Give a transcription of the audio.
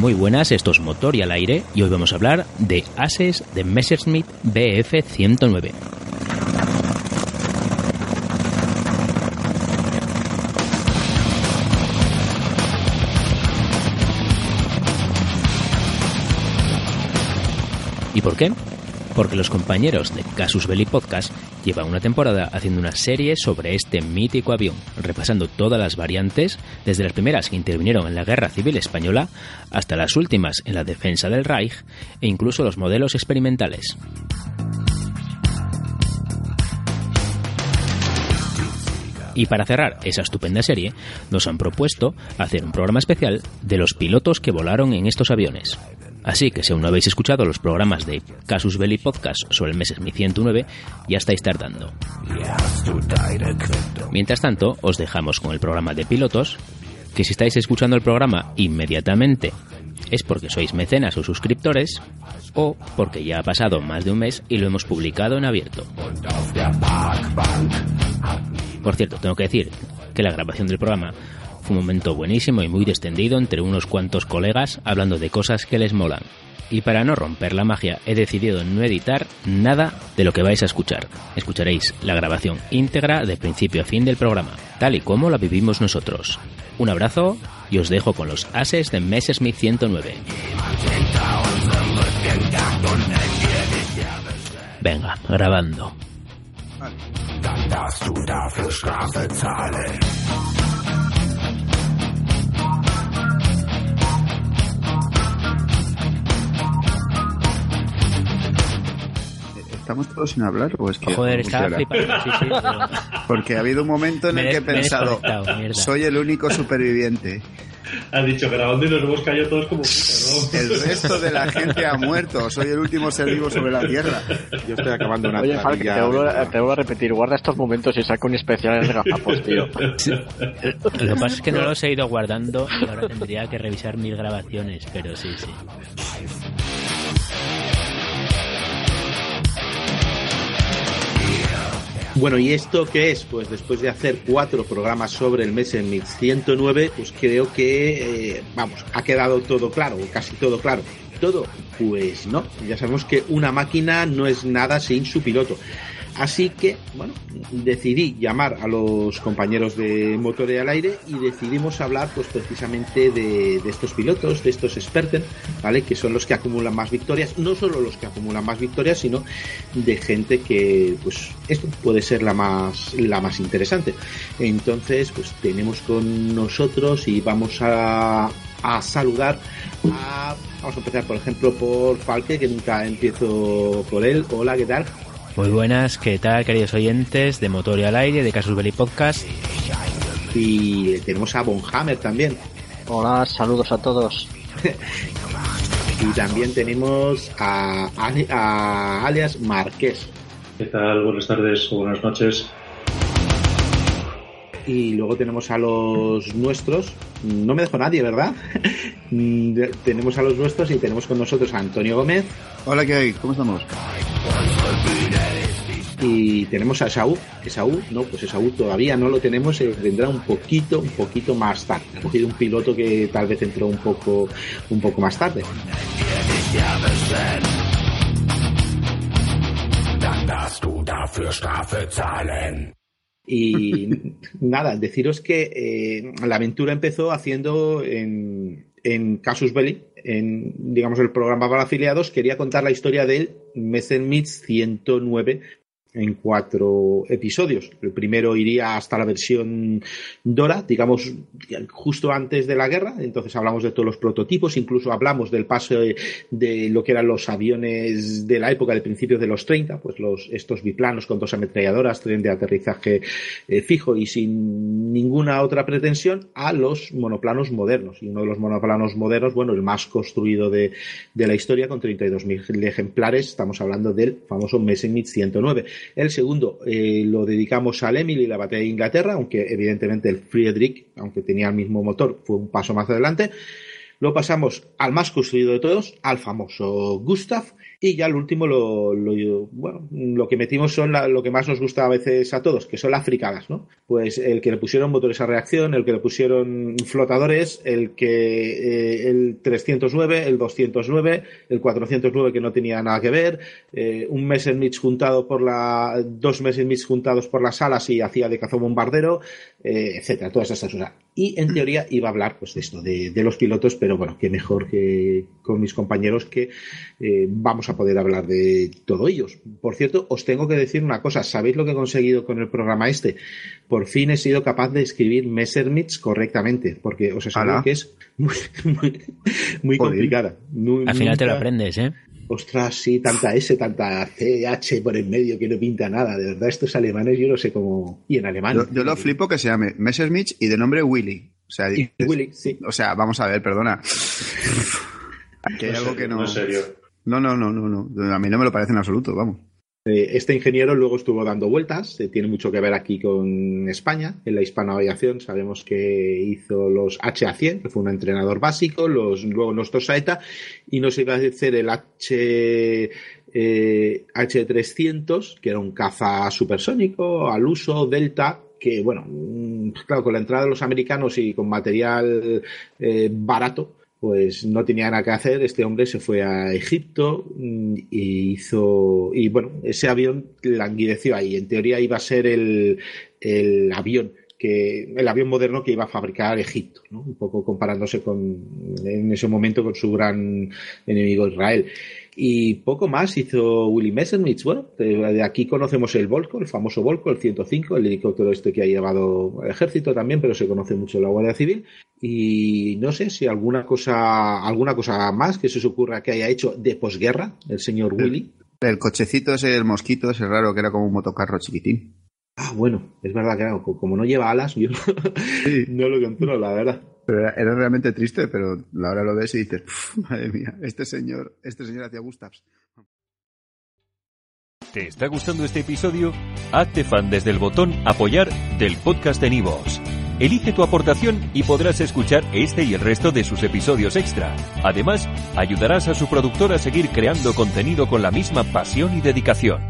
Muy buenas, esto es Motor y al aire y hoy vamos a hablar de Ases de Messerschmitt BF 109. ¿Y por qué? Porque los compañeros de Casus Belli Podcast llevan una temporada haciendo una serie sobre este mítico avión, repasando todas las variantes, desde las primeras que intervinieron en la Guerra Civil Española hasta las últimas en la defensa del Reich e incluso los modelos experimentales. Y para cerrar esa estupenda serie, nos han propuesto hacer un programa especial de los pilotos que volaron en estos aviones. Así que si aún no habéis escuchado los programas de Casus Belli Podcast sobre el Messerschmitt 109, ya estáis tardando. Mientras tanto, os dejamos con el programa de pilotos, que si estáis escuchando el programa inmediatamente es porque sois mecenas o suscriptores, o porque ya ha pasado más de un mes y lo hemos publicado en abierto. Por cierto, tengo que decir que la grabación del programa un momento buenísimo y muy distendido entre unos cuantos colegas hablando de cosas que les molan. Y para no romper la magia, he decidido no editar nada de lo que vais a escuchar. Escucharéis la grabación íntegra de principio a fin del programa, tal y como la vivimos nosotros. Un abrazo y os dejo con los ases de Messerschmitt 109. Venga, grabando. ¿Estamos todos sin hablar o es que Joder, no estaba flipando. Sí, sí, pero- Porque ha habido un momento en Me el que he pensado, soy el único superviviente. Ha dicho grabando y nos hemos caído todos como putas, ¿no? El resto de la gente ha muerto. Soy el último ser vivo sobre la Tierra. Yo estoy acabando una Oye, Falk, te vuelvo, a, te vuelvo a repetir, guarda estos momentos y saca un especial de gafapos, tío. Lo que pasa es que no los he ido guardando y ahora tendría que revisar mis grabaciones, pero sí, sí. Bueno, ¿y esto qué es? Pues después de hacer cuatro programas sobre el Messerschmitt 109, pues creo que, eh, vamos, ha quedado todo claro, o casi todo claro. ¿Todo? Pues no, ya sabemos que una máquina no es nada sin su piloto. Así que, bueno, decidí llamar a los compañeros de Motor y al Aire y decidimos hablar pues precisamente de, de estos pilotos, de estos expertos, ¿vale? Que son los que acumulan más victorias, no solo los que acumulan más victorias, sino de gente que, pues, esto puede ser la más, la más interesante. Entonces, pues tenemos con nosotros y vamos a, a saludar a, vamos a empezar por ejemplo por Falke, que nunca empiezo por él. Hola, ¿qué tal? Muy buenas, ¿qué tal, queridos oyentes de Motor y al Aire, de Casus Belli Podcast? Y tenemos a Bonhammer también. Hola, saludos a todos. Y también tenemos a, Ale- a alias Marqués. ¿Qué tal? Buenas tardes o buenas noches. Y luego tenemos a los nuestros. No me dejo nadie, ¿verdad? Tenemos a los nuestros y tenemos con nosotros a Antonio Gómez. Hola, ¿qué hay? ¿Cómo estamos? Y tenemos a Esaú. Esaú, no, pues Esaú todavía no lo tenemos, eh, vendrá un poquito, un poquito más tarde. Ha cogido un piloto que tal vez entró un poco, un poco más tarde. Y nada, deciros que eh, la aventura empezó haciendo en, en Casus Belli, en digamos el programa para afiliados, quería contar la historia del Messerschmitt 109 en cuatro episodios. El primero iría hasta la versión Dora, digamos, justo antes de la guerra. Entonces hablamos de todos los prototipos, incluso hablamos del paso de, lo que eran los aviones de la época de principios de los 30, pues los, estos biplanos con dos ametralladoras, tren de aterrizaje eh, fijo y sin ninguna otra pretensión, a los monoplanos modernos. Y uno de los monoplanos modernos, bueno, el más construido de, de la historia, con 32.000 ejemplares, estamos hablando del famoso Messerschmitt 109 el segundo eh, lo dedicamos al Emily y la batalla de Inglaterra, aunque evidentemente el Friedrich, aunque tenía el mismo motor, fue un paso más adelante. Lo pasamos al más construido de todos, al famoso Gustav, y ya el último, lo, bueno, lo que metimos son lo que más nos gusta a veces a todos, que son las fricadas, ¿no? Pues el que le pusieron motores a reacción, el que le pusieron flotadores, el que eh, el 309, el 209, el 409 que no tenía nada que ver, eh, un Messerschmitt juntado por la, dos Messerschmitt juntados por las alas y hacía de cazobombardero, eh, etcétera, todas esas cosas. Y en teoría iba a hablar, pues, de esto, de, de los pilotos, pero bueno, que mejor que con mis compañeros que eh, vamos a poder hablar de todo ellos. Por cierto, os tengo que decir una cosa. ¿Sabéis lo que he conseguido con el programa este? Por fin he sido capaz de escribir Messerschmitts correctamente, porque os aseguro que es muy, muy, complicada. Al final te lo aprendes, ¿eh? ostras, sí, tanta S, tanta C, H por en medio que no pinta nada. De verdad, estos alemanes yo no sé cómo. Y en alemán. Yo, lo flipo que se llame Messerschmitt y de nombre Willy. O sea, Willy, sí. O sea, vamos a ver, perdona. Aquí hay algo que no. No, no, no, no, no. A mí no me lo parece en absoluto, vamos. Eh, este ingeniero luego estuvo dando vueltas, eh, tiene mucho que ver aquí con España, en la hispanoaviación. Sabemos que hizo los HA100, que fue un entrenador básico, los, luego los Saeta, y nos iba a hacer el H, eh, H300, que era un caza supersónico al uso, Delta, que, bueno, mm, claro, con la entrada de los americanos y con material barato, pues no tenía nada que hacer, este hombre se fue a Egipto mm, y hizo, y bueno, ese avión languideció ahí, en teoría iba a ser el, el avión que el avión moderno que iba a fabricar Egipto, ¿no? un poco comparándose con en ese momento con su gran enemigo Israel. Y poco más hizo Willy Messerschmitt. Bueno, de aquí conocemos el Volco, el famoso Volco, el 105, el helicóptero este que ha llevado el ejército también, pero se conoce mucho la Guardia Civil. Y no sé si alguna cosa, alguna cosa más que se os ocurra que haya hecho de posguerra el señor Willy. El cochecito ese, el mosquito ese raro que era como un motocarro chiquitín. Ah, bueno, es verdad que como no lleva alas, yo no lo controlo, la verdad. Pero era, realmente triste, pero ahora lo ves y dices, madre mía, este señor, este señor hacía Gustavs. ¿Te está gustando este episodio? Hazte fan desde el botón apoyar del podcast de Nivos. Elige tu aportación y podrás escuchar este y el resto de sus episodios extra. Además, ayudarás a su productor a seguir creando contenido con la misma pasión y dedicación.